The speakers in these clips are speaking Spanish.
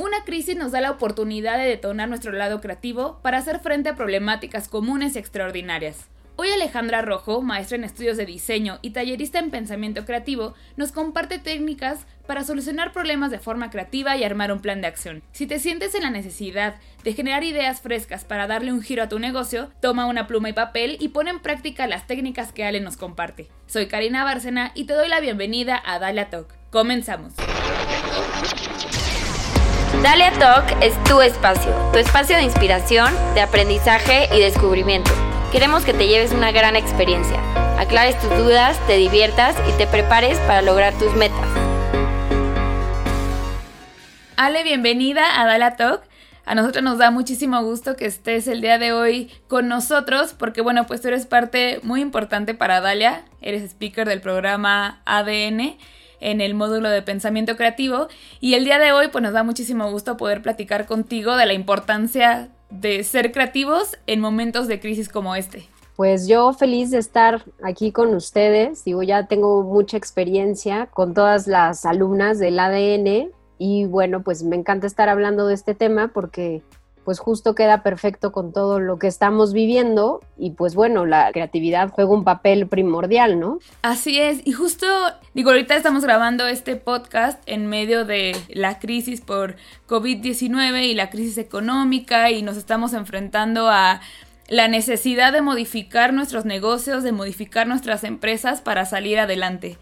una crisis nos da la oportunidad de detonar nuestro lado creativo para hacer frente a problemáticas comunes y extraordinarias. Hoy Alejandra Rojo, maestra en estudios de diseño y tallerista en pensamiento creativo, nos comparte técnicas para solucionar problemas de forma creativa y armar un plan de acción. Si te sientes en la necesidad de generar ideas frescas para darle un giro a tu negocio, toma una pluma y papel y pon en práctica las técnicas que Ale nos comparte. Soy Karina Bárcena y te doy la bienvenida a Dalia Talk. Comenzamos. Dalia Talk es tu espacio, tu espacio de inspiración, de aprendizaje y descubrimiento Queremos que te lleves una gran experiencia, aclares tus dudas, te diviertas y te prepares para lograr tus metas. Ale, bienvenida a Dala Talk. A nosotros nos da muchísimo gusto que estés el día de hoy con nosotros porque, bueno, pues tú eres parte muy importante para Dalia. Eres speaker del programa ADN en el módulo de pensamiento creativo y el día de hoy pues nos da muchísimo gusto poder platicar contigo de la importancia de ser creativos en momentos de crisis como este? Pues yo feliz de estar aquí con ustedes. Digo, ya tengo mucha experiencia con todas las alumnas del ADN y bueno, pues me encanta estar hablando de este tema porque pues justo queda perfecto con todo lo que estamos viviendo y pues bueno, la creatividad juega un papel primordial, ¿no? Así es, y justo, digo, ahorita estamos grabando este podcast en medio de la crisis por COVID-19 y la crisis económica y nos estamos enfrentando a la necesidad de modificar nuestros negocios, de modificar nuestras empresas para salir adelante.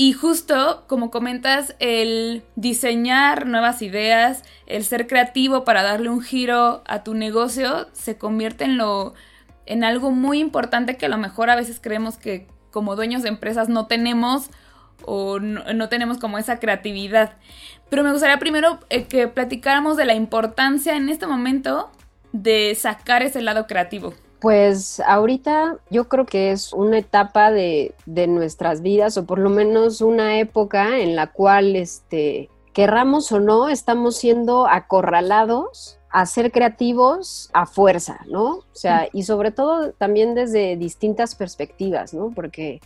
Y justo, como comentas, el diseñar nuevas ideas, el ser creativo para darle un giro a tu negocio, se convierte en lo en algo muy importante que a lo mejor a veces creemos que como dueños de empresas no tenemos o no, tenemos como esa creatividad. Pero me gustaría primero eh, que platicáramos de la importancia en este momento de sacar ese lado creativo. Pues ahorita yo creo que es una etapa de, nuestras vidas, o por lo menos una época en la cual, este, querramos o no, estamos siendo acorralados a ser creativos a fuerza, ¿no? O sea, y sobre todo también desde distintas perspectivas, ¿no? Porque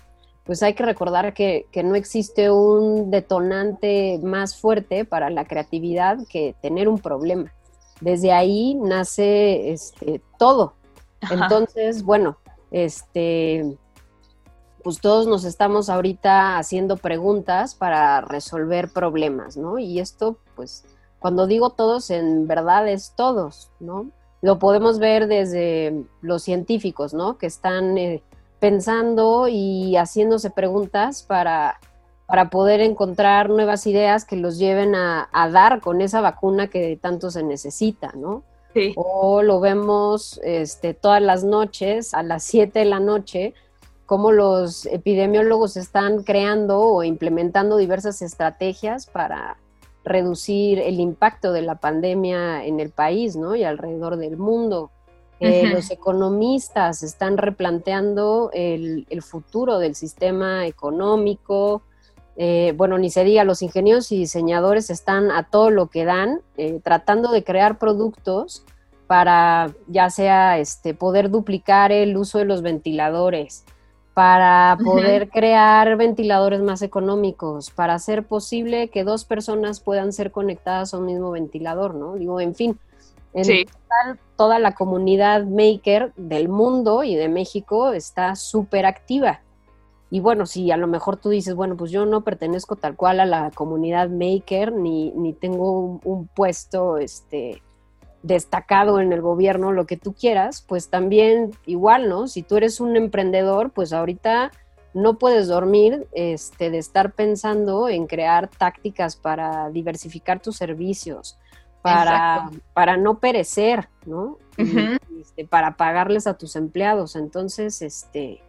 pues hay que recordar que, que, no existe un detonante más fuerte para la creatividad que tener un problema. Desde ahí nace este, todo, entonces, bueno, este, pues todos nos estamos ahorita haciendo preguntas para resolver problemas, ¿no? Y esto, pues, cuando digo todos, en verdad es todos, ¿no? Lo podemos ver desde los científicos, ¿no? Que están eh, pensando y haciéndose preguntas para, para poder encontrar nuevas ideas que los lleven a, a dar con esa vacuna que tanto se necesita, ¿no? O lo vemos este, todas las noches, a las 7 de la noche, cómo los epidemiólogos están creando o implementando diversas estrategias para reducir el impacto de la pandemia en el país ¿no? y alrededor del mundo. Eh, los economistas están replanteando el, futuro del sistema económico. Eh, bueno, ni se diga, los ingenieros y diseñadores están a todo lo que dan, eh, tratando de crear productos para ya sea este, poder duplicar el uso de los ventiladores, para poder crear ventiladores más económicos, para hacer posible que dos personas puedan ser conectadas a un mismo ventilador, ¿no? Digo, en fin, en total, toda la comunidad maker del mundo y de México está súper activa. Y bueno, si a lo mejor tú dices, bueno, pues yo no pertenezco tal cual a la comunidad maker, ni, ni tengo un, un puesto, este, destacado en el gobierno, lo que tú quieras, pues también igual, ¿no? Si tú eres un emprendedor, pues ahorita no puedes dormir este, de estar pensando en crear tácticas para diversificar tus servicios, para, para no perecer, ¿no? Este, para pagarles a tus empleados. Entonces, este,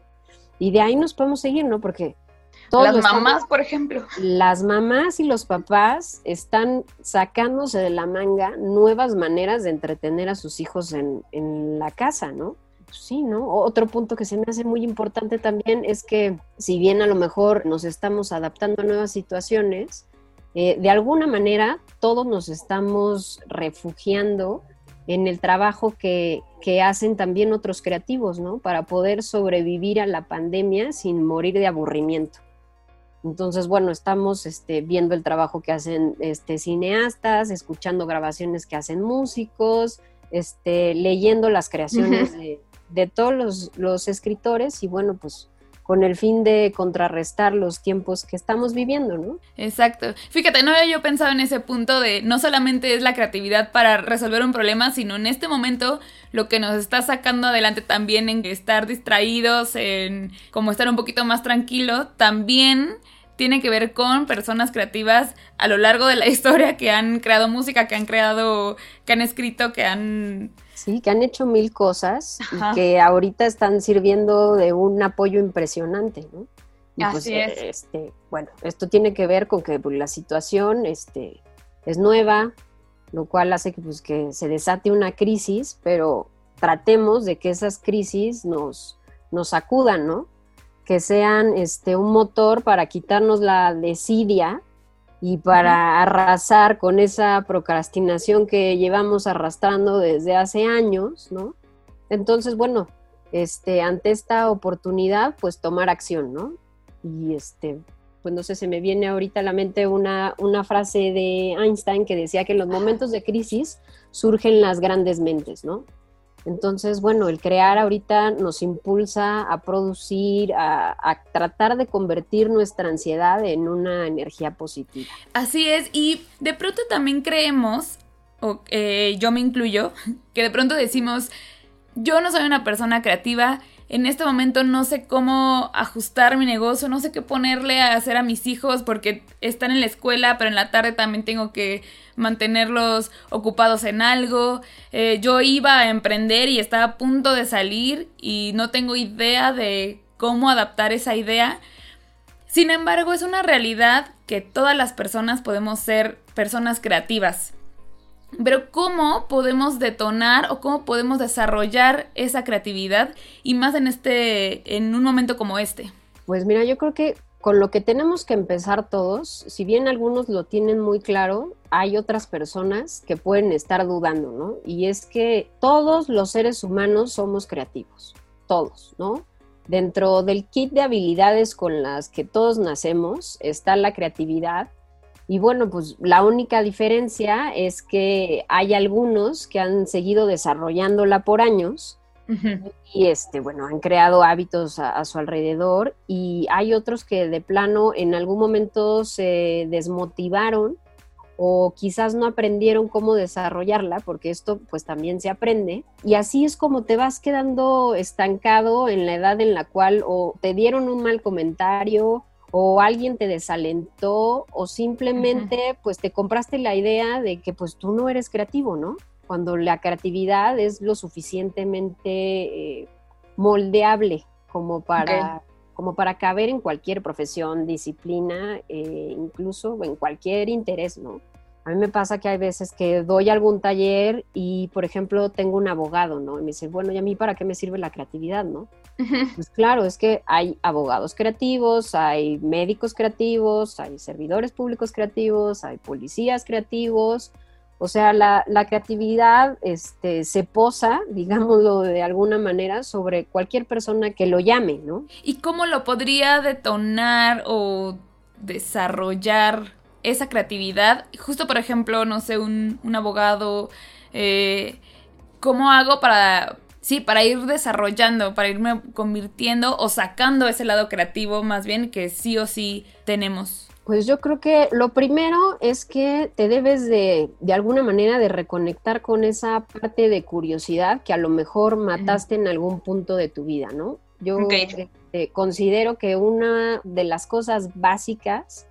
y de ahí nos podemos seguir, ¿no? Porque las mamás, por ejemplo. Las mamás y los papás están sacándose de la manga nuevas maneras de entretener a sus hijos en, la casa, ¿no? Sí, ¿no? Otro punto que se me hace muy importante también es que si bien a lo mejor nos estamos adaptando a nuevas situaciones, eh, de alguna manera todos nos estamos refugiando en el trabajo que, que, hacen también otros creativos, ¿no? Para poder sobrevivir a la pandemia sin morir de aburrimiento. Entonces, bueno, estamos este, viendo el trabajo que hacen este, cineastas, escuchando grabaciones que hacen músicos, este, leyendo las creaciones de, de, todos los, los, escritores y bueno, pues con el fin de contrarrestar los tiempos que estamos viviendo, ¿no? Exacto. Fíjate, no había yo pensado en ese punto de no solamente es la creatividad para resolver un problema, sino en este momento lo que nos está sacando adelante también en estar distraídos, en como estar un poquito más tranquilo, también tiene que ver con personas creativas a lo largo de la historia que han creado música, que han creado, que han escrito, que han Sí, que han hecho mil cosas y que ahorita están sirviendo de un apoyo impresionante, ¿no? Pues, Así es. Este, bueno, esto tiene que ver con que pues, la situación este, es nueva, lo cual hace que, pues, que se desate una crisis, pero tratemos de que esas crisis nos, nos sacudan, ¿no? Que sean este, un motor para quitarnos la desidia y para arrasar con esa procrastinación que llevamos arrastrando desde hace años, ¿no? Entonces, bueno, este, ante esta oportunidad, pues tomar acción, ¿no? Y este, pues no sé, se me viene ahorita a la mente una, una frase de Einstein que decía que en los momentos de crisis surgen las grandes mentes, ¿no? Entonces, bueno, el crear ahorita nos impulsa a producir, a, tratar de convertir nuestra ansiedad en una energía positiva. Así es, y de pronto también creemos, o eh, yo me incluyo, que de pronto decimos, yo no soy una persona creativa, en este momento no sé cómo ajustar mi negocio, no sé qué ponerle a hacer a mis hijos porque están en la escuela, pero en la tarde también tengo que mantenerlos ocupados en algo. Eh, yo iba a emprender y estaba a punto de salir y no tengo idea de cómo adaptar esa idea. Sin embargo, es una realidad que todas las personas podemos ser personas creativas. Pero ¿cómo podemos detonar o cómo podemos desarrollar esa creatividad y más en este en un momento como este? Pues mira, yo creo que con lo que tenemos que empezar todos, si bien algunos lo tienen muy claro, hay otras personas que pueden estar dudando, ¿no? Y es que todos los seres humanos somos creativos, todos, ¿no? Dentro del kit de habilidades con las que todos nacemos está la creatividad. Y bueno, pues la única diferencia es que hay algunos que han seguido desarrollándola por años y este, bueno, han creado hábitos a, su alrededor y hay otros que de plano en algún momento se desmotivaron o quizás no aprendieron cómo desarrollarla, porque esto pues también se aprende. Y así es como te vas quedando estancado en la edad en la cual o te dieron un mal comentario o alguien te desalentó o simplemente pues te compraste la idea de que pues tú no eres creativo, ¿no? cuando la creatividad es lo suficientemente eh, moldeable como para, como para caber en cualquier profesión, disciplina, eh, incluso en cualquier interés, ¿no? A mí me pasa que hay veces que doy algún taller y, por ejemplo, tengo un abogado, ¿no? Y me dice, bueno, ¿y a mí para qué me sirve la creatividad, no? Pues claro, es que hay abogados creativos, hay médicos creativos, hay servidores públicos creativos, hay policías creativos, o sea, la, creatividad este, se posa, digámoslo de alguna manera, sobre cualquier persona que lo llame, ¿no? ¿Y cómo lo podría detonar o desarrollar esa creatividad? Justo, por ejemplo, no sé, un, abogado, eh, ¿cómo hago para, sí, para ir desarrollando, para irme convirtiendo o sacando ese lado creativo más bien que sí o sí tenemos? Pues yo creo que lo primero es que te debes de, de alguna manera, de reconectar con esa parte de curiosidad que a lo mejor mataste en algún punto de tu vida, ¿no? Yo considero que una de las cosas básicas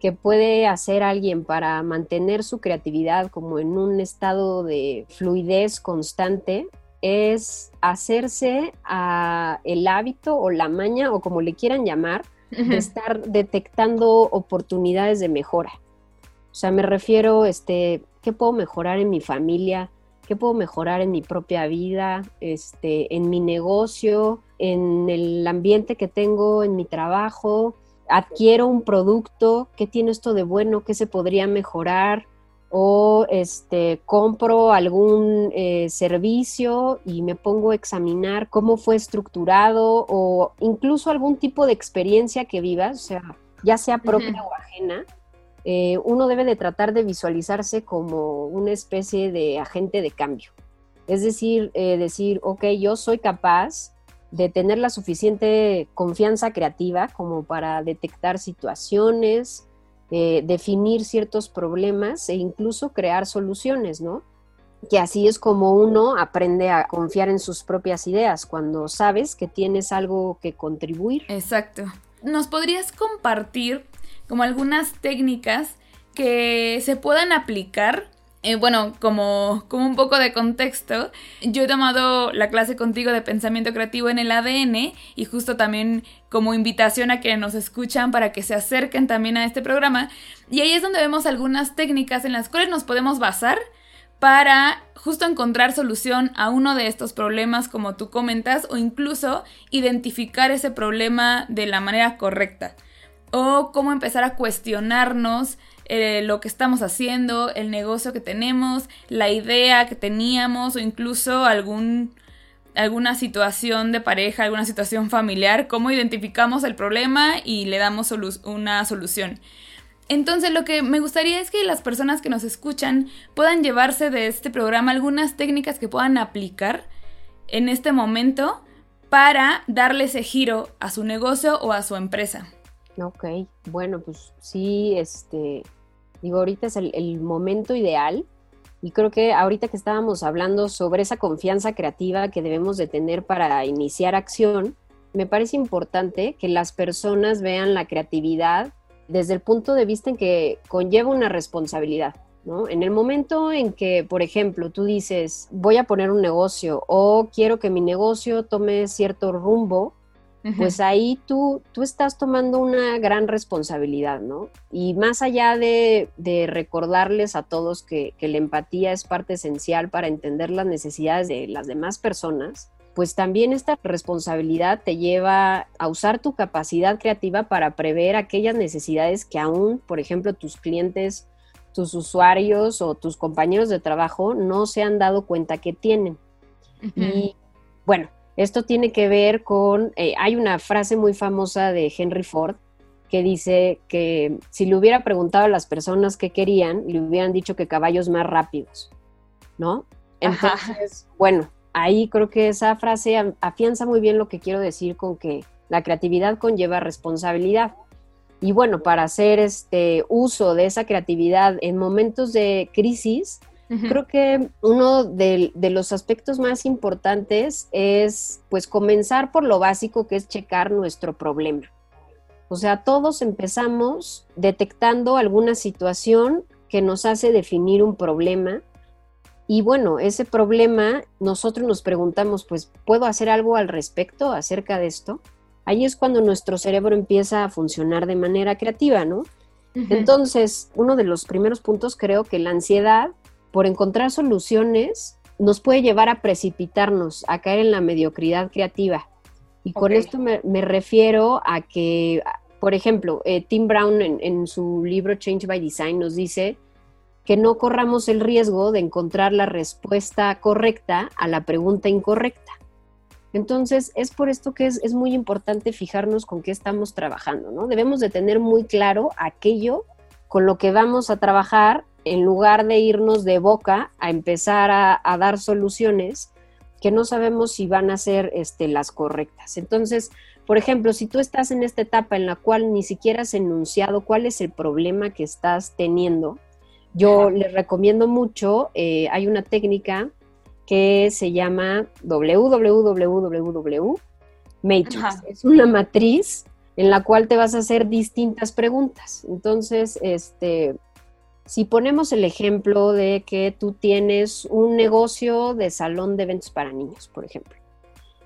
que puede hacer alguien para mantener su creatividad como en un estado de fluidez constante es hacerse a el hábito o la maña o como le quieran llamar de estar detectando oportunidades de mejora. O sea, me refiero, este, ¿qué puedo mejorar en mi familia? ¿Qué puedo mejorar en mi propia vida? Este, en mi negocio, en el ambiente que tengo, en mi trabajo. Adquiero un producto, ¿qué tiene esto de bueno? ¿Qué se podría mejorar? O este, compro algún eh, servicio y me pongo a examinar cómo fue estructurado o incluso algún tipo de experiencia que vivas, o sea, ya sea propia o ajena, eh, uno debe de tratar de visualizarse como una especie de agente de cambio. Es decir, eh, decir, ok, yo soy capaz de tener la suficiente confianza creativa como para detectar situaciones, eh, definir ciertos problemas e incluso crear soluciones, ¿no? Que así es como uno aprende a confiar en sus propias ideas, cuando sabes que tienes algo que contribuir. Exacto. ¿Nos podrías compartir como algunas técnicas que se puedan aplicar eh, bueno, como, como un poco de contexto, yo he tomado la clase contigo de pensamiento creativo en el ADN y justo también como invitación a que nos escuchan para que se acerquen también a este programa. Y ahí es donde vemos algunas técnicas en las cuales nos podemos basar para justo encontrar solución a uno de estos problemas como tú comentas o incluso identificar ese problema de la manera correcta o cómo empezar a cuestionarnos eh, lo que estamos haciendo, el negocio que tenemos, la idea que teníamos o incluso algún, alguna situación de pareja, alguna situación familiar, cómo identificamos el problema y le damos una solución. Entonces lo que me gustaría es que las personas que nos escuchan puedan llevarse de este programa algunas técnicas que puedan aplicar en este momento para darle ese giro a su negocio o a su empresa. Ok, bueno, pues sí, este, digo, ahorita es el, momento ideal y creo que ahorita que estábamos hablando sobre esa confianza creativa que debemos de tener para iniciar acción, me parece importante que las personas vean la creatividad desde el punto de vista en que conlleva una responsabilidad. ¿no? En el momento en que, por ejemplo, tú dices, voy a poner un negocio o quiero que mi negocio tome cierto rumbo, pues ahí tú, tú estás tomando una gran responsabilidad, ¿no? Y más allá de, recordarles a todos que, la empatía es parte esencial para entender las necesidades de las demás personas, pues también esta responsabilidad te lleva a usar tu capacidad creativa para prever aquellas necesidades que aún, por ejemplo, tus clientes, tus usuarios o tus compañeros de trabajo no se han dado cuenta que tienen. Y bueno, esto tiene que ver con, eh, hay una frase muy famosa de Henry Ford que dice que si le hubiera preguntado a las personas qué querían, le hubieran dicho que caballos más rápidos, ¿no? Entonces, bueno, ahí creo que esa frase afianza muy bien lo que quiero decir con que la creatividad conlleva responsabilidad. Y bueno, para hacer este uso de esa creatividad en momentos de crisis, Creo que uno de, los aspectos más importantes es pues comenzar por lo básico que es checar nuestro problema. O sea, todos empezamos detectando alguna situación que nos hace definir un problema y bueno, ese problema nosotros nos preguntamos, pues, ¿puedo hacer algo al respecto acerca de esto? Ahí es cuando nuestro cerebro empieza a funcionar de manera creativa, ¿no? Entonces, uno de los primeros puntos creo que la ansiedad por encontrar soluciones nos puede llevar a precipitarnos, a caer en la mediocridad creativa. Y con esto me, refiero a que, por ejemplo, eh, Tim Brown en, su libro Change by Design nos dice que no corramos el riesgo de encontrar la respuesta correcta a la pregunta incorrecta. Entonces, es por esto que es, es, muy importante fijarnos con qué estamos trabajando, ¿no? Debemos de tener muy claro aquello con lo que vamos a trabajar en lugar de irnos de boca a empezar a, dar soluciones que no sabemos si van a ser este, las correctas. Entonces, por ejemplo, si tú estás en esta etapa en la cual ni siquiera has enunciado cuál es el problema que estás teniendo, yo les recomiendo mucho, eh, hay una técnica que se llama www Matrix. Es una matriz en la cual te vas a hacer distintas preguntas. Entonces, este, si ponemos el ejemplo de que tú tienes un negocio de salón de eventos para niños, por ejemplo,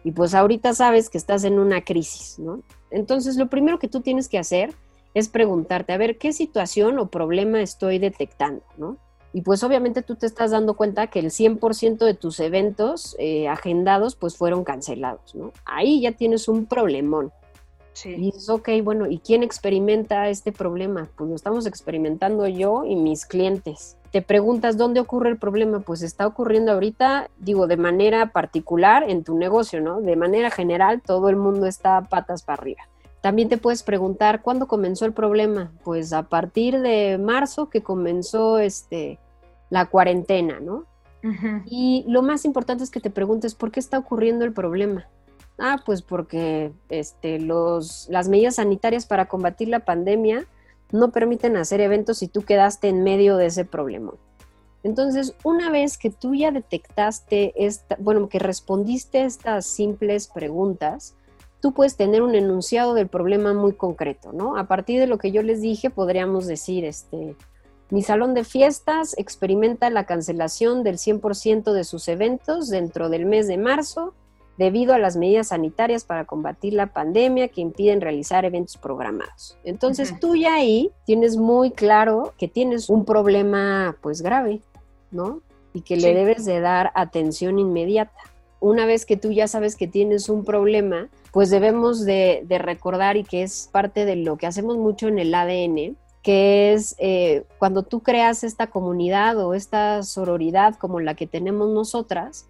y pues ahorita sabes que estás en una crisis, ¿no? Entonces lo primero que tú tienes que hacer es preguntarte, a ver, ¿qué situación o problema estoy detectando, ¿no? Y pues obviamente tú te estás dando cuenta que el 100% de tus eventos eh, agendados pues fueron cancelados, ¿no? Ahí ya tienes un problemón. Y dices, ok, bueno, ¿y quién experimenta este problema? Pues lo estamos experimentando yo y mis clientes. Te preguntas dónde ocurre el problema, pues está ocurriendo ahorita, digo, de manera particular en tu negocio, ¿no? De manera general, todo el mundo está patas para arriba. También te puedes preguntar, ¿cuándo comenzó el problema? Pues a partir de marzo que comenzó este, la cuarentena, ¿no? Y lo más importante es que te preguntes, ¿por qué está ocurriendo el problema? Ah, pues porque este, los, las medidas sanitarias para combatir la pandemia no permiten hacer eventos si tú quedaste en medio de ese problema. Entonces, una vez que tú ya detectaste, esta, bueno, que respondiste estas simples preguntas, tú puedes tener un enunciado del problema muy concreto, ¿no? A partir de lo que yo les dije, podríamos decir, este, mi salón de fiestas experimenta la cancelación del 100% de sus eventos dentro del mes de marzo debido a las medidas sanitarias para combatir la pandemia que impiden realizar eventos programados. Entonces tú ya ahí tienes muy claro que tienes un problema pues grave, ¿no? Y que le debes de dar atención inmediata. Una vez que tú ya sabes que tienes un problema, pues debemos de, recordar y que es parte de lo que hacemos mucho en el ADN, que es eh, cuando tú creas esta comunidad o esta sororidad como la que tenemos nosotras,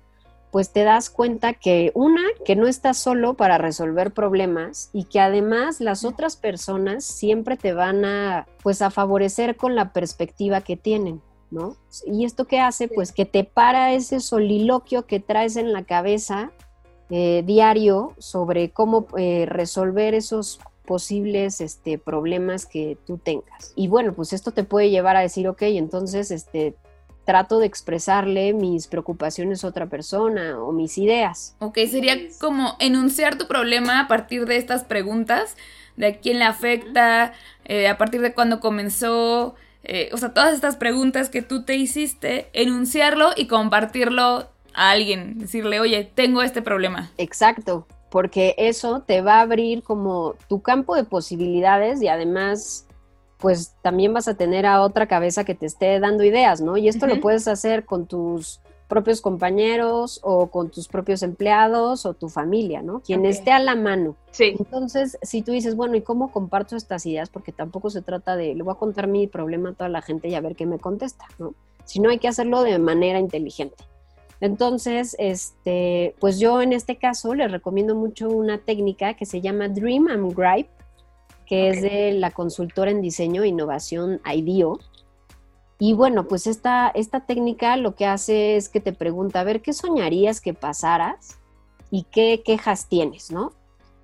pues te das cuenta que una, que no estás solo para resolver problemas y que además las otras personas siempre te van a, pues a favorecer con la perspectiva que tienen, ¿no? Y esto que hace, pues que te para ese soliloquio que traes en la cabeza eh, diario sobre cómo eh, resolver esos posibles este, problemas que tú tengas. Y bueno, pues esto te puede llevar a decir, ok, entonces este, trato de expresarle mis preocupaciones a otra persona o mis ideas. Ok, sería como enunciar tu problema a partir de estas preguntas, de a quién le afecta, eh, a partir de cuándo comenzó, eh, o sea, todas estas preguntas que tú te hiciste, enunciarlo y compartirlo a alguien, decirle, oye, tengo este problema. Exacto, porque eso te va a abrir como tu campo de posibilidades y además pues también vas a tener a otra cabeza que te esté dando ideas, ¿no? Y esto lo puedes hacer con tus propios compañeros o con tus propios empleados o tu familia, ¿no? Quien esté a la mano. Sí. Entonces, si tú dices, bueno, ¿y cómo comparto estas ideas? Porque tampoco se trata de, le voy a contar mi problema a toda la gente y a ver qué me contesta, ¿no? Sino hay que hacerlo de manera inteligente. Entonces, este, pues yo en este caso les recomiendo mucho una técnica que se llama Dream and Gripe, que es de la consultora en diseño e innovación IDEO. Y bueno, pues esta, esta técnica lo que hace es que te pregunta, a ver, ¿qué soñarías que pasaras y qué quejas tienes, no?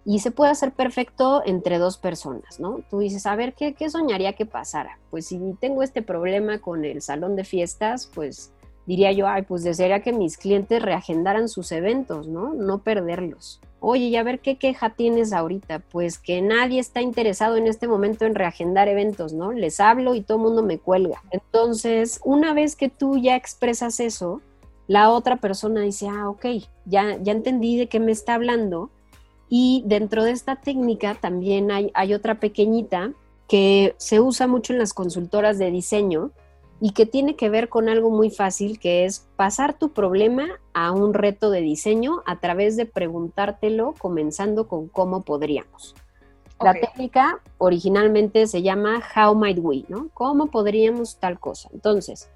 Y se puede hacer perfecto entre dos personas, ¿no? Tú dices, a ver, ¿qué, qué soñaría que pasara? Pues si tengo este problema con el salón de fiestas, pues diría yo, ay, pues desearía que mis clientes reagendaran sus eventos, ¿no? No perderlos. Oye, y a ver qué queja tienes ahorita. Pues que nadie está interesado en este momento en reagendar eventos, ¿no? Les hablo y todo el mundo me cuelga. Entonces, una vez que tú ya expresas eso, la otra persona dice, ah, ok, ya, ya entendí de qué me está hablando. Y dentro de esta técnica también hay, hay otra pequeñita que se usa mucho en las consultoras de diseño, y que tiene que ver con algo muy fácil, que es pasar tu problema a un reto de diseño a través de preguntártelo, comenzando con cómo podríamos. La técnica originalmente se llama How Might We, ¿no? ¿Cómo podríamos tal cosa? Entonces,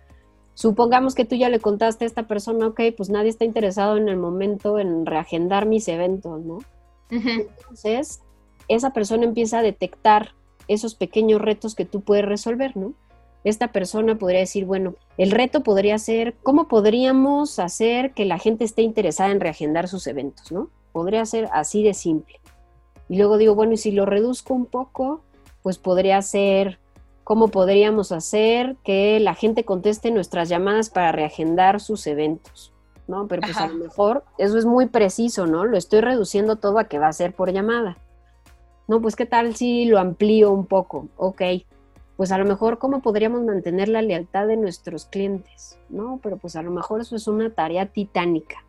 supongamos que tú ya le contaste a esta persona, ok, pues nadie está interesado en el momento en reagendar mis eventos, ¿no? Entonces, esa persona empieza a detectar esos pequeños retos que tú puedes resolver, ¿no? Esta persona podría decir, bueno, el reto podría ser, ¿cómo podríamos hacer que la gente esté interesada en reagendar sus eventos, ¿no? Podría ser así de simple. Y luego digo, bueno, y si lo reduzco un poco, pues podría ser, ¿cómo podríamos hacer que la gente conteste nuestras llamadas para reagendar sus eventos? ¿No? Pero pues a lo mejor eso es muy preciso, ¿no? Lo estoy reduciendo todo a que va a ser por llamada. No, pues qué tal si lo amplío un poco, ok pues a lo mejor cómo podríamos mantener la lealtad de nuestros clientes, ¿no? Pero pues a lo mejor eso es una tarea titánica.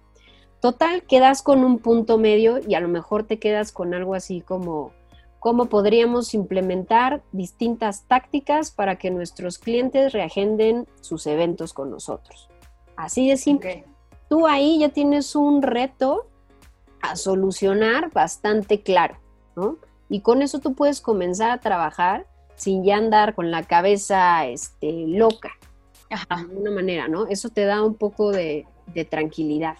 Total, quedas con un punto medio y a lo mejor te quedas con algo así como cómo podríamos implementar distintas tácticas para que nuestros clientes reagenden sus eventos con nosotros. Así de simple. Tú ahí ya tienes un reto a solucionar bastante claro, ¿no? Y con eso tú puedes comenzar a trabajar sin ya andar con la cabeza este, loca, de alguna manera, ¿no? Eso te da un poco de, tranquilidad.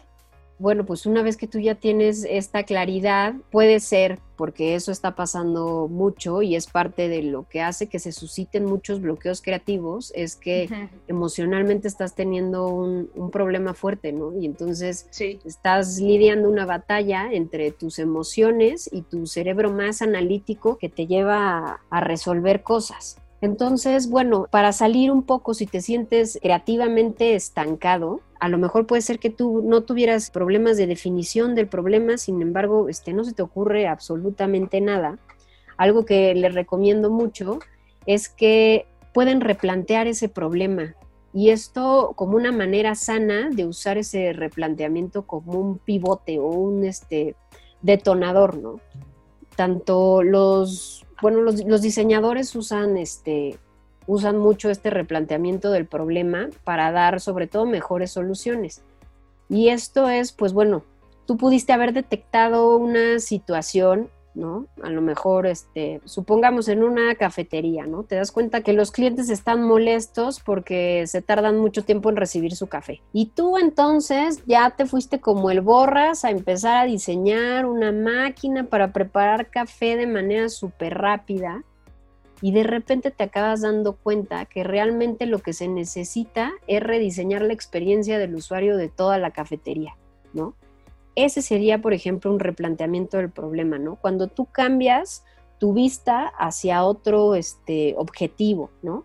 Bueno, pues una vez que tú ya tienes esta claridad, puede ser, porque eso está pasando mucho y es parte de lo que hace que se susciten muchos bloqueos creativos, es que emocionalmente estás teniendo un, problema fuerte, ¿no? Y entonces estás lidiando una batalla entre tus emociones y tu cerebro más analítico que te lleva a resolver cosas. Entonces, bueno, para salir un poco, si te sientes creativamente estancado, a lo mejor puede ser que tú no tuvieras problemas de definición del problema, sin embargo, este, no se te ocurre absolutamente nada. Algo que les recomiendo mucho es que pueden replantear ese problema y esto como una manera sana de usar ese replanteamiento como un pivote o un este, detonador, ¿no? Tanto los bueno, los, diseñadores usan este usan mucho este replanteamiento del problema para dar sobre todo mejores soluciones. Y esto es, pues bueno, tú pudiste haber detectado una situación ¿no? A lo mejor, este, supongamos en una cafetería, ¿no? Te das cuenta que los clientes están molestos porque se tardan mucho tiempo en recibir su café. Y tú entonces ya te fuiste como el borras a empezar a diseñar una máquina para preparar café de manera súper rápida. Y de repente te acabas dando cuenta que realmente lo que se necesita es rediseñar la experiencia del usuario de toda la cafetería, ¿no? Ese sería, por ejemplo, un replanteamiento del problema, ¿no? Cuando tú cambias tu vista hacia otro este, objetivo, ¿no?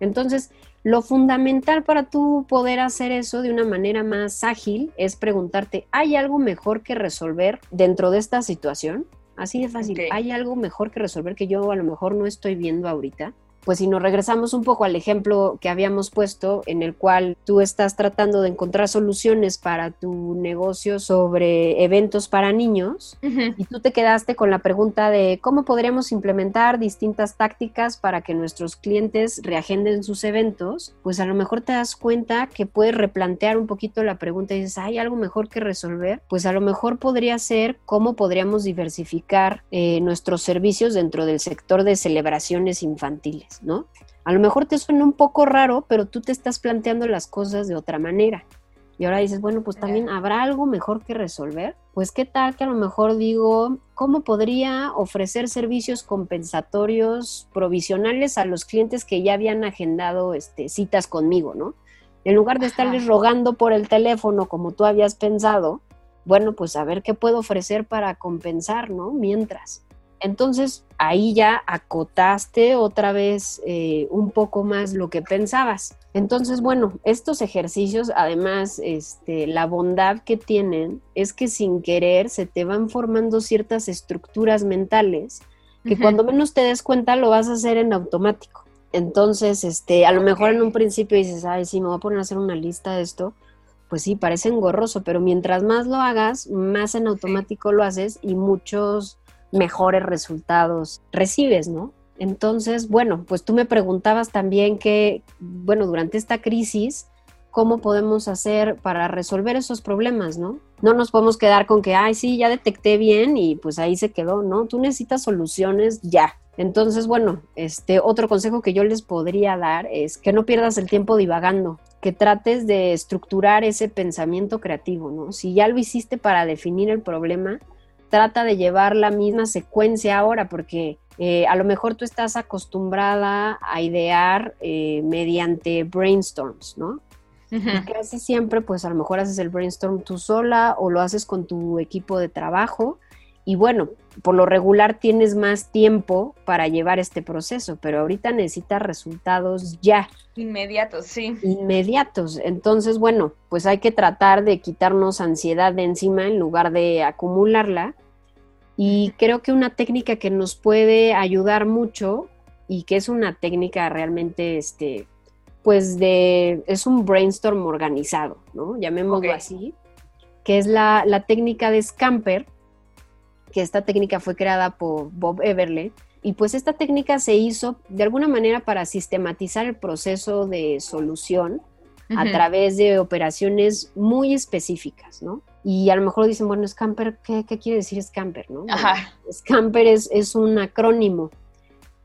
Entonces, lo fundamental para tú poder hacer eso de una manera más ágil es preguntarte, ¿hay algo mejor que resolver dentro de esta situación? Así de fácil, ¿hay algo mejor que resolver que yo a lo mejor no estoy viendo ahorita? Pues si nos regresamos un poco al ejemplo que habíamos puesto, en el cual tú estás tratando de encontrar soluciones para tu negocio sobre eventos para niños, y tú te quedaste con la pregunta de cómo podríamos implementar distintas tácticas para que nuestros clientes reagenden sus eventos, pues a lo mejor te das cuenta que puedes replantear un poquito la pregunta y dices, ¿hay algo mejor que resolver? Pues a lo mejor podría ser cómo podríamos diversificar eh, nuestros servicios dentro del sector de celebraciones infantiles. ¿No? A lo mejor te suena un poco raro, pero tú te estás planteando las cosas de otra manera. Y ahora dices, bueno, pues también habrá algo mejor que resolver. Pues qué tal que a lo mejor digo, ¿cómo podría ofrecer servicios compensatorios provisionales a los clientes que ya habían agendado este, citas conmigo, ¿no? En lugar de estarles rogando por el teléfono como tú habías pensado, bueno, pues a ver qué puedo ofrecer para compensar, ¿no? Mientras. Entonces ahí ya acotaste otra vez eh, un poco más lo que pensabas. Entonces, bueno, estos ejercicios, además, este, la bondad que tienen es que sin querer se te van formando ciertas estructuras mentales que cuando menos te des cuenta lo vas a hacer en automático. Entonces, este, a lo mejor en un principio dices, ay, sí, me voy a poner a hacer una lista de esto. Pues sí, parece engorroso, pero mientras más lo hagas, más en automático lo haces y muchos mejores resultados recibes, ¿no? Entonces, bueno, pues tú me preguntabas también que, bueno, durante esta crisis, ¿cómo podemos hacer para resolver esos problemas, no? No nos podemos quedar con que, ay, sí, ya detecté bien y pues ahí se quedó, ¿no? Tú necesitas soluciones ya. Entonces, bueno, este otro consejo que yo les podría dar es que no pierdas el tiempo divagando, que trates de estructurar ese pensamiento creativo, ¿no? Si ya lo hiciste para definir el problema, trata de llevar la misma secuencia ahora, porque eh, a lo mejor tú estás acostumbrada a idear eh, mediante brainstorms, ¿no? casi siempre, pues a lo mejor haces el brainstorm tú sola o lo haces con tu equipo de trabajo. Y bueno, por lo regular tienes más tiempo para llevar este proceso, pero ahorita necesitas resultados ya. Inmediatos, sí. Inmediatos. Entonces, bueno, pues hay que tratar de quitarnos ansiedad de encima en lugar de acumularla y creo que una técnica que nos puede ayudar mucho y que es una técnica realmente, este, pues de, es un brainstorm organizado, ¿no? Llamémoslo así, que es la, técnica de Scamper, que esta técnica fue creada por Bob Everle. Y pues esta técnica se hizo de alguna manera para sistematizar el proceso de solución a través de operaciones muy específicas, ¿no? Y a lo mejor dicen, bueno, Scamper, ¿qué, qué quiere decir Scamper? ¿no? Scamper es, es, un acrónimo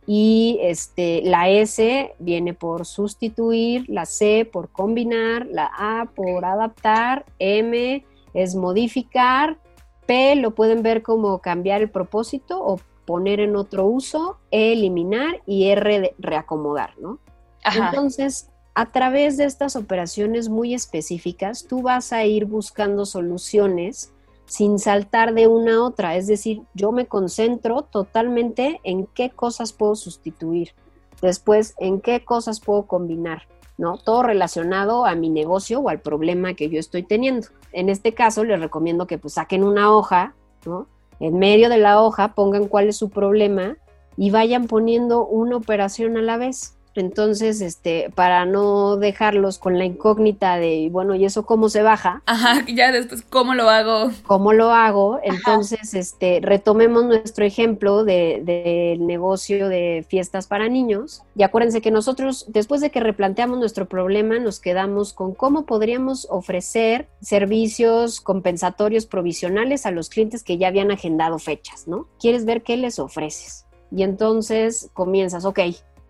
y este, la S viene por sustituir, la C por combinar, la A por adaptar, M es modificar, P lo pueden ver como cambiar el propósito o poner en otro uso, E eliminar y R reacomodar, ¿no? Entonces, a través de estas operaciones muy específicas, tú vas a ir buscando soluciones sin saltar de una a otra. Es decir, yo me concentro totalmente en qué cosas puedo sustituir, después en qué cosas puedo combinar, ¿no? Todo relacionado a mi negocio o al problema que yo estoy teniendo. En este caso, les recomiendo que pues saquen una hoja, ¿no? En medio de la hoja pongan cuál es su problema y vayan poniendo una operación a la vez. Entonces, este, para no dejarlos con la incógnita de, bueno, ¿y eso cómo se baja? Ajá, ya después, ¿cómo lo hago? ¿Cómo lo hago? Entonces, este, retomemos nuestro ejemplo del de, negocio de fiestas para niños. Y acuérdense que nosotros, después de que replanteamos nuestro problema, nos quedamos con cómo podríamos ofrecer servicios compensatorios provisionales a los clientes que ya habían agendado fechas, ¿no? ¿Quieres ver qué les ofreces? Y entonces comienzas, ok,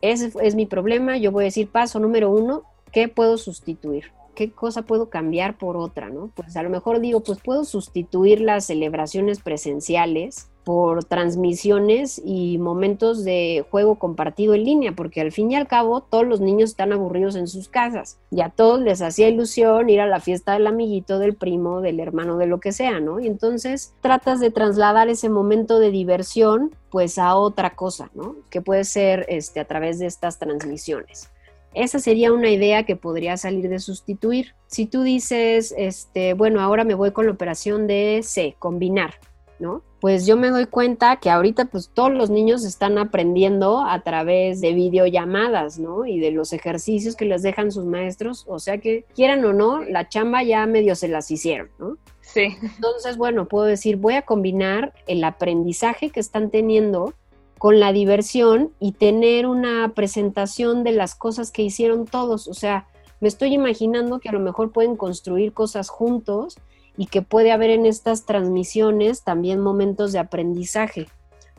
ese es mi problema. Yo voy a decir paso número uno, ¿qué puedo sustituir? ¿Qué cosa puedo cambiar por otra? ¿no? Pues a lo mejor digo, pues puedo sustituir las celebraciones presenciales por transmisiones y momentos de juego compartido en línea, porque al fin y al cabo todos los niños están aburridos en sus casas y a todos les hacía ilusión ir a la fiesta del amiguito, del primo, del hermano, de lo que sea, ¿no? Y entonces tratas de trasladar ese momento de diversión pues a otra cosa, ¿no? Que puede ser este, a través de estas transmisiones. Esa sería una idea que podría salir de sustituir. Si tú dices, este, bueno, ahora me voy con la operación de C, combinar, ¿no? Pues yo me doy cuenta que ahorita pues todos los niños están aprendiendo a través de videollamadas, ¿no? Y de los ejercicios que les dejan sus maestros, o sea que quieran o no, la chamba ya medio se las hicieron, ¿no? Sí. Entonces, bueno, puedo decir, voy a combinar el aprendizaje que están teniendo con la diversión y tener una presentación de las cosas que hicieron todos. O sea, me estoy imaginando que a lo mejor pueden construir cosas juntos y que puede haber en estas transmisiones también momentos de aprendizaje.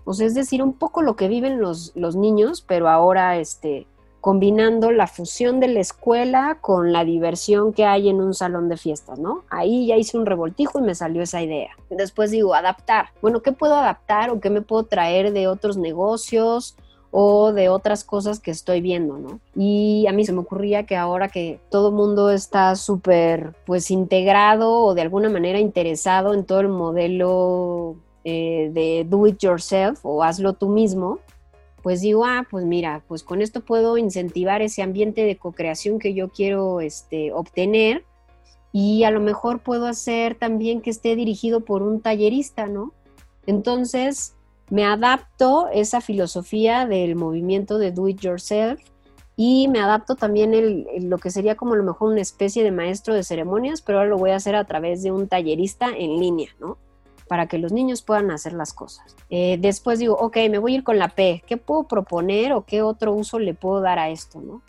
O sea, es decir, un poco lo que viven los, los niños, pero ahora este, combinando la fusión de la escuela con la diversión que hay en un salón de fiestas, ¿no? Ahí ya hice un revoltijo y me salió esa idea. Después digo, adaptar. Bueno, ¿qué puedo adaptar o qué me puedo traer de otros negocios? O de otras cosas que estoy viendo, ¿no? Y a mí se me ocurría que ahora que todo mundo está súper, pues, integrado o de alguna manera interesado en todo el modelo eh, de do it yourself o hazlo tú mismo, pues digo, ah, pues mira, pues con esto puedo incentivar ese ambiente de co-creación que yo quiero este, obtener y a lo mejor puedo hacer también que esté dirigido por un tallerista, ¿no? Entonces, me adapto esa filosofía del movimiento de do it yourself y me adapto también el, lo que sería como a lo mejor una especie de maestro de ceremonias, pero ahora lo voy a hacer a través de un tallerista en línea, ¿no? Para que los niños puedan hacer las cosas. Eh, después digo, ok, me voy a ir con la P. ¿Qué puedo proponer o qué otro uso le puedo dar a esto, no?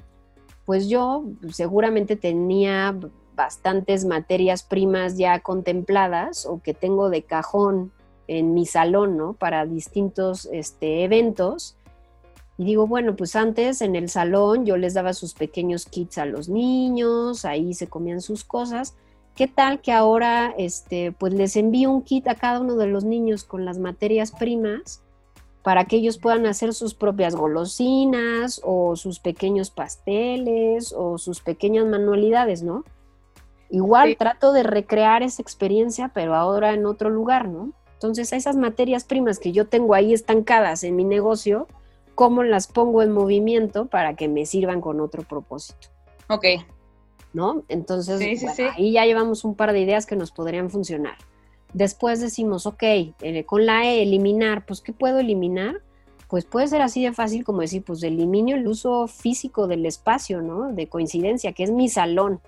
Pues yo seguramente tenía bastantes materias primas ya contempladas o que tengo de cajón en mi salón, ¿no? Para distintos este, eventos. Y digo, bueno, pues antes en el salón yo les daba sus pequeños kits a los niños, ahí se comían sus cosas. ¿Qué tal que ahora este, pues les envío un kit a cada uno de los niños con las materias primas para que ellos puedan hacer sus propias golosinas o sus pequeños pasteles o sus pequeñas manualidades, ¿no? Igual trato de recrear esa experiencia, pero ahora en otro lugar, ¿no? Entonces, esas materias primas que yo tengo ahí estancadas en mi negocio, ¿cómo las pongo en movimiento para que me sirvan con otro propósito? Ok. ¿No? Entonces, ahí ya llevamos un par de ideas que nos podrían funcionar. Después decimos, ok, eh, con la E, eliminar, pues, ¿qué puedo eliminar? Pues puede ser así de fácil como decir, pues elimino el uso físico del espacio, ¿no? De coincidencia, que es mi salón.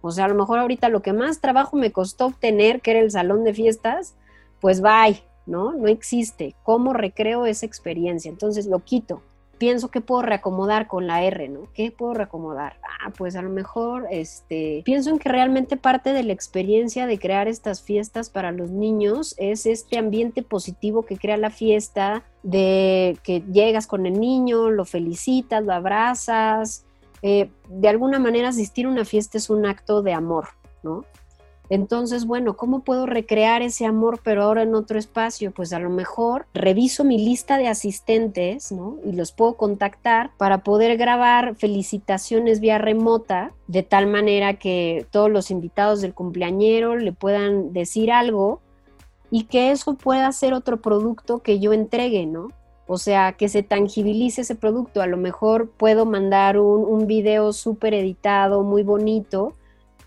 O sea, a lo mejor ahorita lo que más trabajo me costó obtener, que era el salón de fiestas, pues bye, ¿no? No existe. ¿Cómo recreo esa experiencia? Entonces lo quito. Pienso que puedo reacomodar con la R, ¿no? ¿Qué puedo reacomodar? Ah, pues a lo mejor, este, pienso en que realmente parte de la experiencia de crear estas fiestas para los niños es este ambiente positivo que crea la fiesta, de que llegas con el niño, lo felicitas, lo abrazas. Eh, de alguna manera asistir a una fiesta es un acto de amor, ¿no? Entonces, bueno, ¿cómo puedo recrear ese amor pero ahora en otro espacio? Pues a lo mejor reviso mi lista de asistentes, ¿no? Y los puedo contactar para poder grabar felicitaciones vía remota, de tal manera que todos los invitados del cumpleañero le puedan decir algo y que eso pueda ser otro producto que yo entregue, ¿no? O sea, que se tangibilice ese producto. A lo mejor puedo mandar un, un video súper editado, muy bonito,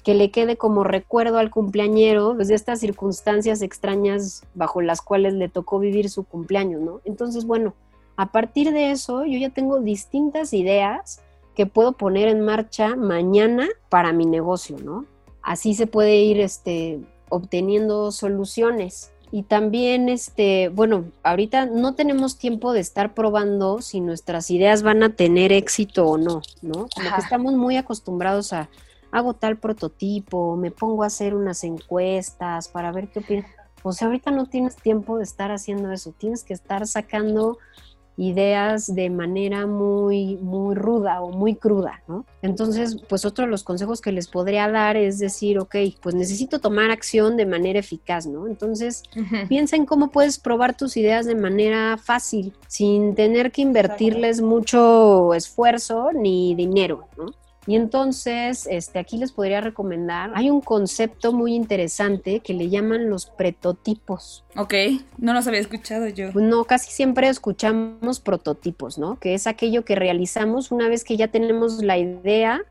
que le quede como recuerdo al cumpleañero pues, de estas circunstancias extrañas bajo las cuales le tocó vivir su cumpleaños, ¿no? Entonces, bueno, a partir de eso yo ya tengo distintas ideas que puedo poner en marcha mañana para mi negocio, ¿no? Así se puede ir este, obteniendo soluciones. Y también, este, bueno, ahorita no tenemos tiempo de estar probando si nuestras ideas van a tener éxito o no, ¿no? Como que estamos muy acostumbrados a, hago tal prototipo, me pongo a hacer unas encuestas para ver qué opinan. O sea, ahorita no tienes tiempo de estar haciendo eso, tienes que estar sacando ideas de manera muy, muy ruda o muy cruda, ¿no? Entonces, pues otro de los consejos que les podría dar es decir, ok, pues necesito tomar acción de manera eficaz, ¿no? Entonces, piensa en cómo puedes probar tus ideas de manera fácil, sin tener que invertirles mucho esfuerzo ni dinero, ¿no? Y entonces, este, aquí les podría recomendar, hay un concepto muy interesante que le llaman los prototipos. Ok, no los había escuchado yo. Pues no, casi siempre escuchamos prototipos, ¿no? Que es aquello que realizamos una vez que ya tenemos la idea,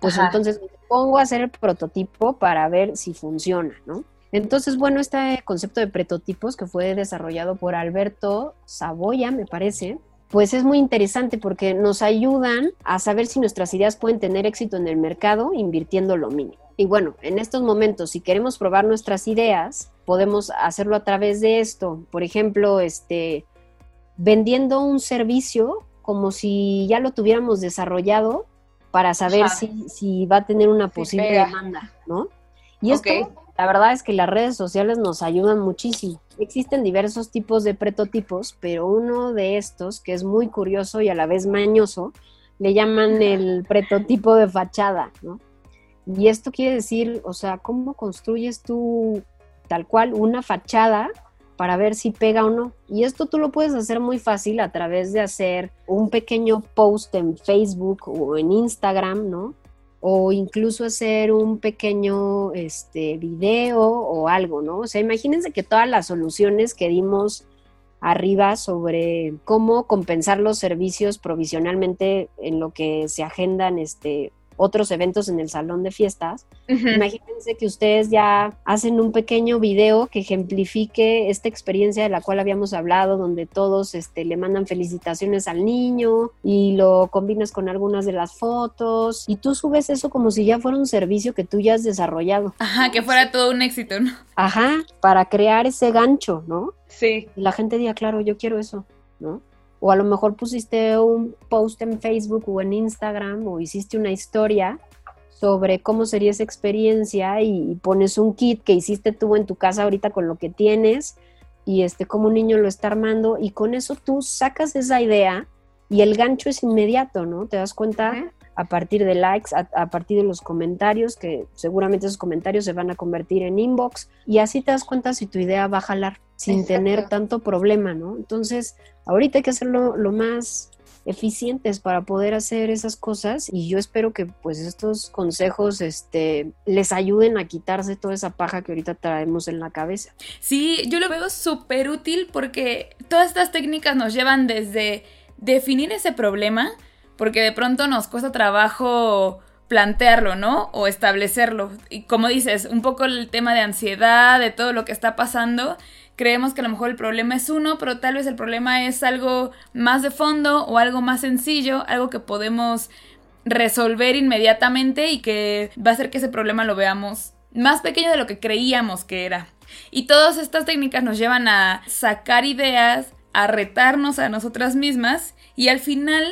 pues entonces pongo a hacer el prototipo para ver si funciona, ¿no? Entonces, bueno, este concepto de prototipos que fue desarrollado por Alberto Saboya, me parece, pues es muy interesante porque nos ayudan a saber si nuestras ideas pueden tener éxito en el mercado invirtiendo lo mínimo. Y bueno, en estos momentos, si queremos probar nuestras ideas, podemos hacerlo a través de esto. Por ejemplo, este, vendiendo un servicio como si ya lo tuviéramos desarrollado para saber si, si, va a tener una posible demanda, ¿no? Y esto, la verdad es que las redes sociales nos ayudan muchísimo. Existen diversos tipos de prototipos, pero uno de estos, que es muy curioso y a la vez mañoso, le llaman el prototipo de fachada, ¿no? Y esto quiere decir, o sea, ¿cómo construyes tú tal cual una fachada para ver si pega o no? Y esto tú lo puedes hacer muy fácil a través de hacer un pequeño post en Facebook o en Instagram, ¿no? O incluso hacer un pequeño este, video o algo, ¿no? O sea, imagínense que todas las soluciones que dimos arriba sobre cómo compensar los servicios provisionalmente en lo que se agendan este, otros eventos en el salón de fiestas. Imagínense que ustedes ya hacen un pequeño video que ejemplifique esta experiencia de la cual habíamos hablado, donde todos este, le mandan felicitaciones al niño y lo combinas con algunas de las fotos y tú subes eso como si ya fuera un servicio que tú ya has desarrollado. Ajá, que fuera todo un éxito, ¿no? Ajá, para crear ese gancho, ¿no? Sí. Y la gente diga, claro, yo quiero eso, ¿no? O a lo mejor pusiste un post en Facebook o en Instagram o hiciste una historia sobre cómo sería esa experiencia y, pones un kit que hiciste tú en tu casa ahorita con lo que tienes y este como un niño lo está armando y con eso tú sacas esa idea y el gancho es inmediato, ¿no? Te das cuenta a partir de likes, a, partir de los comentarios, que seguramente esos comentarios se van a convertir en inbox y así te das cuenta si tu idea va a jalar sin tener tanto problema, ¿no? Entonces, ahorita hay que hacerlo lo más eficientes para poder hacer esas cosas y yo espero que pues estos consejos este les ayuden a quitarse toda esa paja que ahorita traemos en la cabeza. Sí, yo lo veo súper útil porque todas estas técnicas nos llevan desde definir ese problema, porque de pronto nos cuesta trabajo plantearlo, ¿no? O establecerlo. Y como dices, un poco el tema de ansiedad, de todo lo que está pasando, creemos que a lo mejor el problema es uno, pero tal vez el problema es algo más de fondo o algo más sencillo, algo que podemos resolver inmediatamente y que va a hacer que ese problema lo veamos más pequeño de lo que creíamos que era. Y todas estas técnicas nos llevan a sacar ideas, a retarnos a nosotras mismas y al final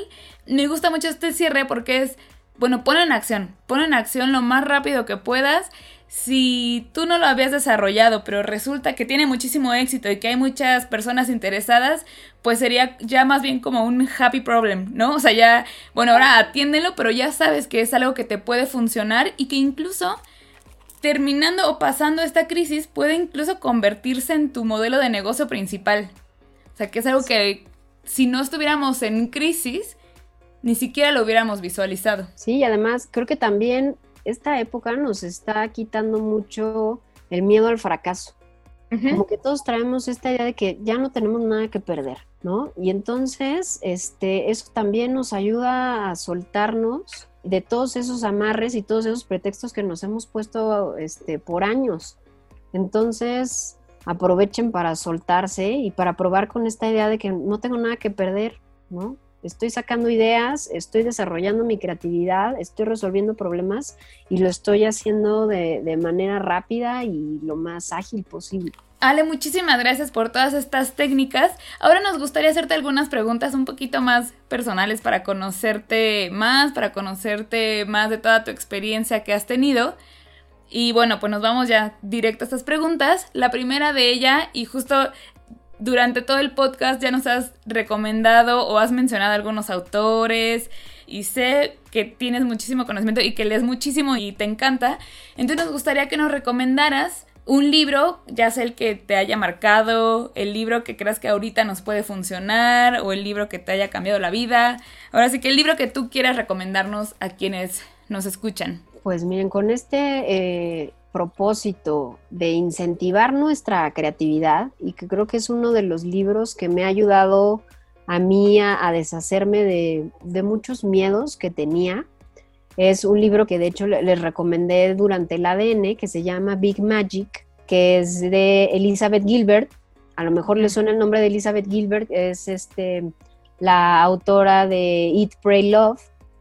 me gusta mucho este cierre porque es, bueno, pon en acción, pon en acción lo más rápido que puedas. Si tú no lo habías desarrollado, pero resulta que tiene muchísimo éxito y que hay muchas personas interesadas, pues sería ya más bien como un happy problem, ¿no? O sea, ya, bueno, ahora atiéndelo, pero ya sabes que es algo que te puede funcionar y que incluso terminando o pasando esta crisis puede incluso convertirse en tu modelo de negocio principal. O sea, que es algo que si no estuviéramos en crisis, ni siquiera lo hubiéramos visualizado. Sí, y además creo que también esta época nos está quitando mucho el miedo al fracaso. Como que todos traemos esta idea de que ya no tenemos nada que perder, ¿no? Y entonces, este, eso también nos ayuda a soltarnos de todos esos amarres y todos esos pretextos que nos hemos puesto este, por años. Entonces, aprovechen para soltarse y para probar con esta idea de que no tengo nada que perder, ¿no? Estoy sacando ideas, estoy desarrollando mi creatividad, estoy resolviendo problemas y lo estoy haciendo de, de manera rápida y lo más ágil posible. Ale, muchísimas gracias por todas estas técnicas. Ahora nos gustaría hacerte algunas preguntas un poquito más personales para conocerte más, para conocerte más de toda tu experiencia que has tenido. Y bueno, pues nos vamos ya directo a estas preguntas. La primera de ella, y justo durante todo el podcast ya nos has recomendado o has mencionado algunos autores y sé que tienes muchísimo conocimiento y que lees muchísimo y te encanta. Entonces nos gustaría que nos recomendaras un libro, ya sea el que te haya marcado, el libro que creas que ahorita nos puede funcionar o el libro que te haya cambiado la vida. Ahora sí que el libro que tú quieras recomendarnos a quienes nos escuchan. Pues miren, con este eh, propósito de incentivar nuestra creatividad y que creo que es uno de los libros que me ha ayudado a mí a, deshacerme de, de muchos miedos que tenía es un libro que de hecho les recomendé durante el ADN, que se llama Big Magic, que es de Elizabeth Gilbert. A lo mejor les suena el nombre de Elizabeth Gilbert, es este, la autora de Eat, Pray, Love,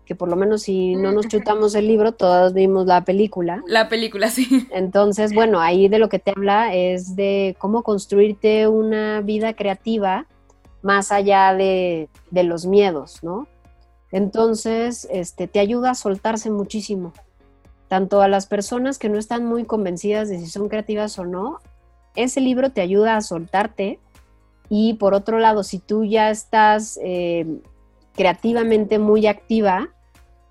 que por lo menos si no nos chutamos el libro, todos vimos la película. La película, sí. Entonces, bueno, ahí de lo que te habla es de cómo construirte una vida creativa más allá de, de los miedos, ¿no? Entonces, este, te ayuda a soltarse muchísimo, tanto a las personas que no están muy convencidas de si son creativas o no. Ese libro te ayuda a soltarte y por otro lado, si tú ya estás eh, creativamente muy activa,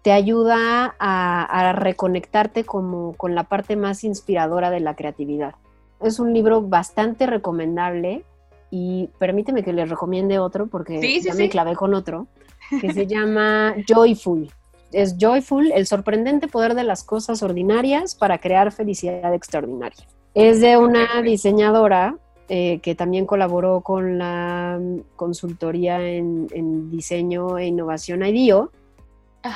te ayuda a, reconectarte como, con la parte más inspiradora de la creatividad. Es un libro bastante recomendable y permíteme que les recomiende otro porque ya me clavé con otro que se llama Joyful. Es Joyful, el sorprendente poder de las cosas ordinarias para crear felicidad extraordinaria. Es de una diseñadora eh, que también colaboró con la consultoría en, diseño e innovación IDEO,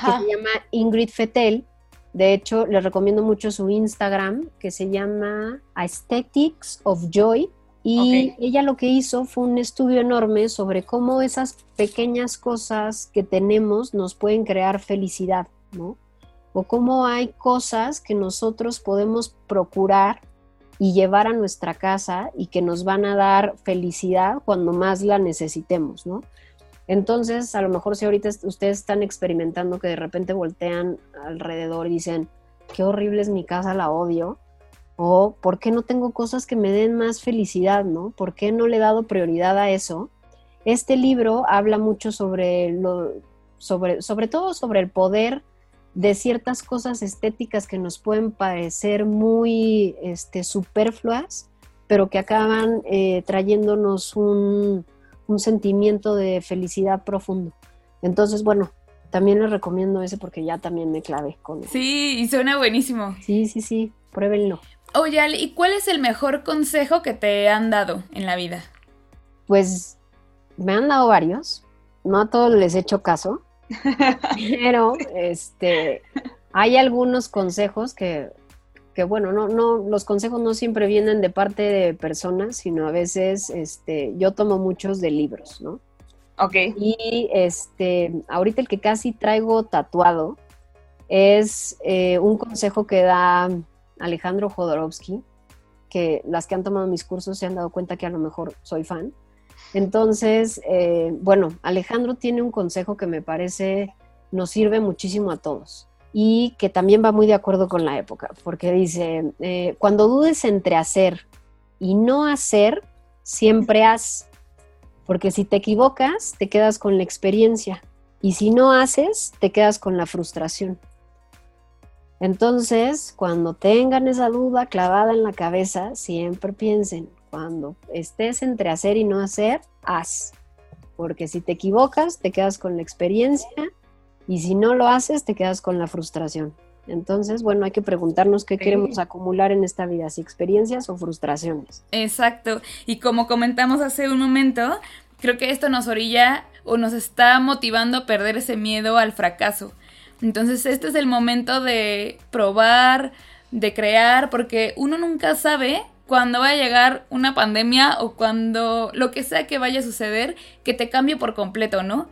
que se llama Ingrid Fetel. De hecho, les recomiendo mucho su Instagram, que se llama Aesthetics of Joy y ella lo que hizo fue un estudio enorme sobre cómo esas pequeñas cosas que tenemos nos pueden crear felicidad, ¿no? O cómo hay cosas que nosotros podemos procurar y llevar a nuestra casa y que nos van a dar felicidad cuando más la necesitemos, ¿no? Entonces, a lo mejor si ahorita ustedes están experimentando que de repente voltean alrededor y dicen, qué horrible es mi casa, la odio, o por qué no tengo cosas que me den más felicidad, ¿no? ¿Por qué no le he dado prioridad a eso? Este libro habla mucho sobre lo, sobre, sobre todo sobre el poder de ciertas cosas estéticas que nos pueden parecer muy este, superfluas, pero que acaban eh, trayéndonos un, un sentimiento de felicidad profundo. Entonces, bueno, también les recomiendo ese porque ya también me clavé con él. Sí, y suena buenísimo. Sí, sí, sí, pruébenlo. Oye, ¿y cuál es el mejor consejo que te han dado en la vida? Pues me han dado varios, no a todos les he hecho caso, pero este, hay algunos consejos que, que, bueno, no, no, los consejos no siempre vienen de parte de personas, sino a veces este, yo tomo muchos de libros, ¿no? Ok. Y este, ahorita el que casi traigo tatuado es eh, un consejo que da Alejandro Jodorowsky, que las que han tomado mis cursos se han dado cuenta que a lo mejor soy fan. Entonces, eh, bueno, Alejandro tiene un consejo que me parece nos sirve muchísimo a todos y que también va muy de acuerdo con la época, porque dice, eh, cuando dudes entre hacer y no hacer, siempre haz, porque si te equivocas, te quedas con la experiencia y si no haces, te quedas con la frustración. Entonces, cuando tengan esa duda clavada en la cabeza, siempre piensen, cuando estés entre hacer y no hacer, haz. Porque si te equivocas, te quedas con la experiencia y si no lo haces, te quedas con la frustración. Entonces, bueno, hay que preguntarnos qué queremos acumular en esta vida, si experiencias o frustraciones. Exacto. Y como comentamos hace un momento, creo que esto nos orilla o nos está motivando a perder ese miedo al fracaso. Entonces, este es el momento de probar, de crear, porque uno nunca sabe cuando va a llegar una pandemia o cuando lo que sea que vaya a suceder, que te cambie por completo, ¿no?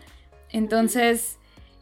Entonces,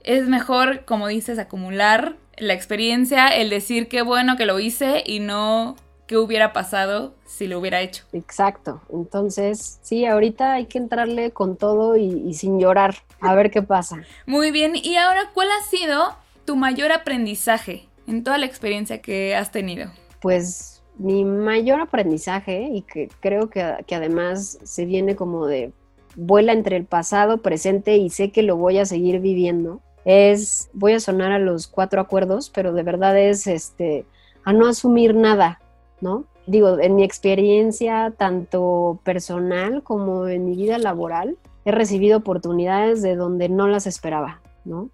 es mejor, como dices, acumular la experiencia, el decir qué bueno que lo hice y no qué hubiera pasado si lo hubiera hecho. Exacto. Entonces, sí, ahorita hay que entrarle con todo y, sin llorar, a ver qué pasa. Muy bien. Y ahora, ¿cuál ha sido tu mayor aprendizaje en toda la experiencia que has tenido? Pues mi mayor aprendizaje, y que creo que, que además se viene como de vuela entre el pasado, presente y sé que lo voy a seguir viviendo, es, voy a sonar a los cuatro acuerdos, pero de verdad es este, a no asumir nada, ¿no? Digo, en mi experiencia, tanto personal como en mi vida laboral, he recibido oportunidades de donde no las esperaba, ¿no?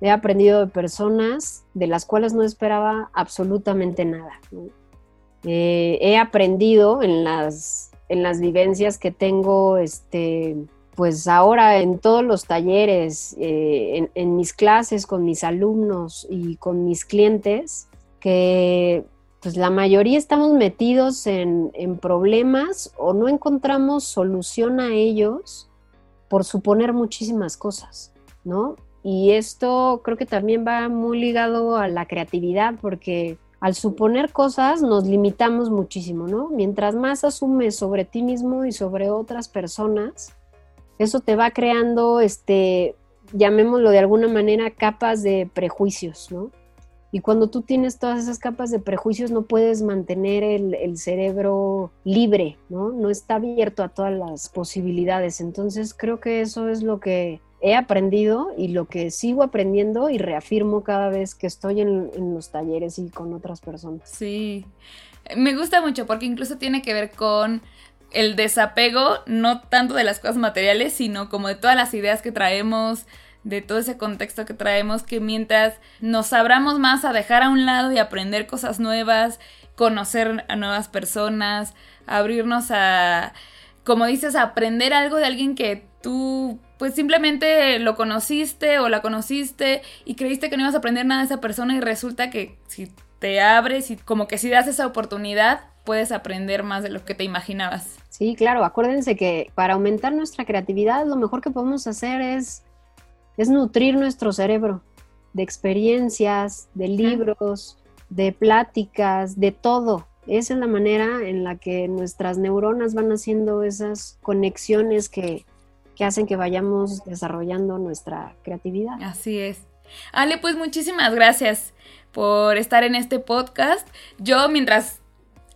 He aprendido de personas de las cuales no esperaba absolutamente nada. Eh, he aprendido en las, en las vivencias que tengo este, pues ahora en todos los talleres, eh, en, mis clases con mis alumnos y con mis clientes, que pues la mayoría estamos metidos en, en problemas o no encontramos solución a ellos por suponer muchísimas cosas, ¿no? Y esto creo que también va muy ligado a la creatividad porque al suponer cosas nos limitamos muchísimo, ¿no? Mientras más asumes sobre ti mismo y sobre otras personas, eso te va creando, este, llamémoslo de alguna manera, capas de prejuicios, ¿no? Y cuando tú tienes todas esas capas de prejuicios no puedes mantener el, cerebro libre, ¿no? No está abierto a todas las posibilidades. Entonces creo que eso es lo que he aprendido y lo que sigo aprendiendo y reafirmo cada vez que estoy en, en los talleres y con otras personas. Sí, me gusta mucho porque incluso tiene que ver con el desapego no tanto de las cosas materiales, sino como de todas las ideas que traemos, de todo ese contexto que traemos, que mientras nos abramos más a dejar a un lado y aprender cosas nuevas, conocer a nuevas personas, abrirnos a, como dices, aprender algo de alguien que tú pues simplemente lo conociste o la conociste y creíste que no ibas a aprender nada de esa persona y resulta que si te abres y como que si das esa oportunidad, puedes aprender más de lo que te imaginabas. Sí, claro, acuérdense que para aumentar nuestra creatividad lo mejor que podemos hacer es, es nutrir nuestro cerebro de experiencias, de libros, de pláticas, de todo. Esa es la manera en la que nuestras neuronas van haciendo esas conexiones que, que hacen que vayamos desarrollando nuestra creatividad. Así es. Ale, pues muchísimas gracias por estar en este podcast. Yo mientras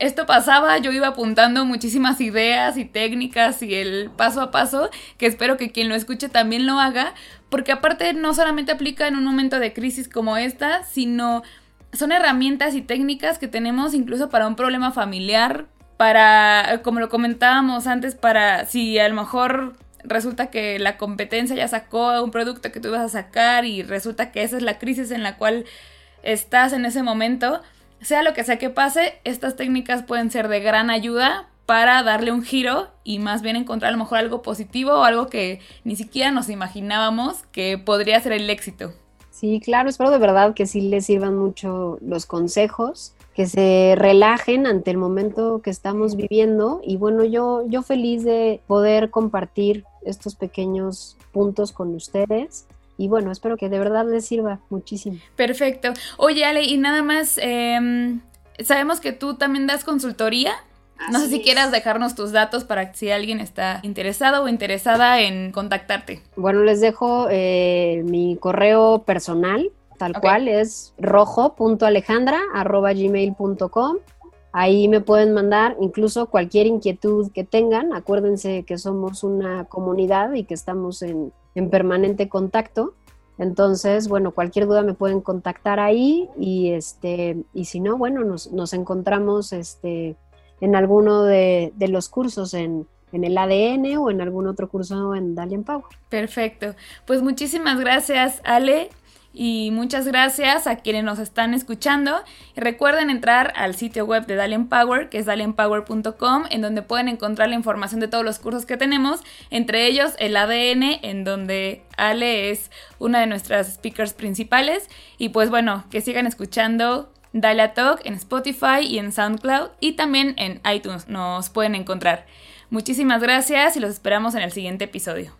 esto pasaba, yo iba apuntando muchísimas ideas y técnicas y el paso a paso, que espero que quien lo escuche también lo haga, porque aparte no solamente aplica en un momento de crisis como esta, sino son herramientas y técnicas que tenemos incluso para un problema familiar, para, como lo comentábamos antes, para si a lo mejor resulta que la competencia ya sacó un producto que tú ibas a sacar y resulta que esa es la crisis en la cual estás en ese momento sea lo que sea que pase, estas técnicas pueden ser de gran ayuda para darle un giro y más bien encontrar a lo mejor algo positivo o algo que ni siquiera nos imaginábamos que podría ser el éxito. Sí, claro, espero de verdad que sí les sirvan mucho los consejos, que se relajen ante el momento que estamos viviendo y bueno, yo, yo feliz de poder compartir estos pequeños puntos con ustedes y bueno, espero que de verdad les sirva muchísimo. Perfecto. Oye, Ale, y nada más, em, sabemos que tú también das consultoría. no sé si quieras dejarnos tus datos para si alguien está interesado o interesada en contactarte. Bueno, les dejo eh, mi correo personal, tal cual, es rojo.alejandra.gmail.com. Ahí me pueden mandar incluso cualquier inquietud que tengan. Acuérdense que somos una comunidad y que estamos en, en permanente contacto. Entonces, bueno, cualquier duda me pueden contactar ahí y este, y si no, bueno, nos, nos encontramos este, en alguno de, de los cursos en, en el ADN o en algún otro curso en Dalian Power. Perfecto. Pues muchísimas gracias, Ale. Y muchas gracias a quienes nos están escuchando. Y recuerden entrar al sitio web de Dalian Power, que es dalianpower.com, en donde pueden encontrar la información de todos los cursos que tenemos, entre ellos el ADN, en donde Ale es una de nuestras speakers principales. Y pues bueno, que sigan escuchando Dalia Talk en Spotify y en SoundCloud y también en iTunes nos pueden encontrar. Muchísimas gracias y los esperamos en el siguiente episodio.